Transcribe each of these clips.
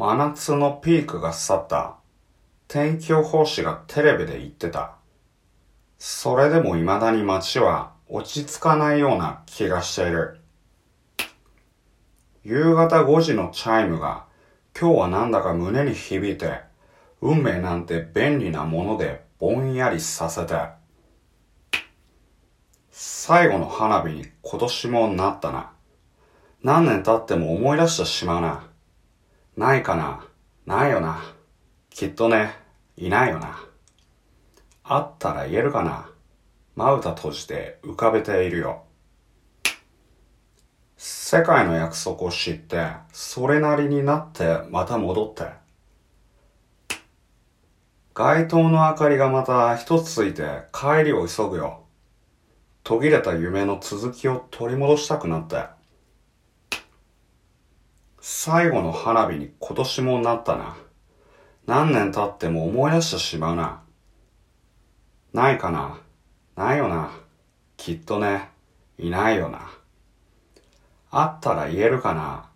真夏のピークが去った。天気予報士がテレビで言ってた。それでも未だに街は落ち着かないような気がしている。夕方5時のチャイムが今日はなんだか胸に響いて、運命なんて便利なものでぼんやりさせて。最後の花火に今年もなったな。何年経っても思い出してしまうな。ないかな？ないよな。きっとね、いないよな。あったら言えるかな？まぶた閉じて浮かべているよ。世界の約束を知って、それなりになってまた戻って。街灯の明かりがまた一つついて帰りを急ぐよ。途切れた夢の続きを取り戻したくなって。最後の花火に今年もなったな。何年経っても思い出してしまうな。ないかなないよな。きっとね、いないよな。あったら言えるかな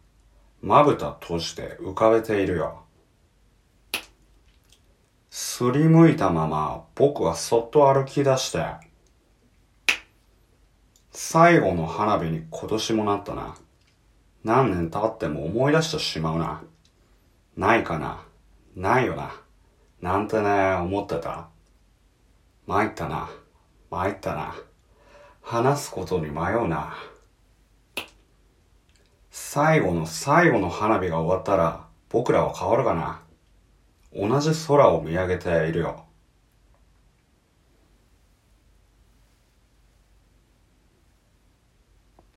まぶた閉じて浮かべているよ。すりむいたまま僕はそっと歩き出して、最後の花火に今年もなったな。何年経っても思い出してしまうな。ないかなないよな。なんてね、思ってた。参ったな。参ったな。話すことに迷うな。最後の最後の花火が終わったら僕らは変わるかな。同じ空を見上げているよ。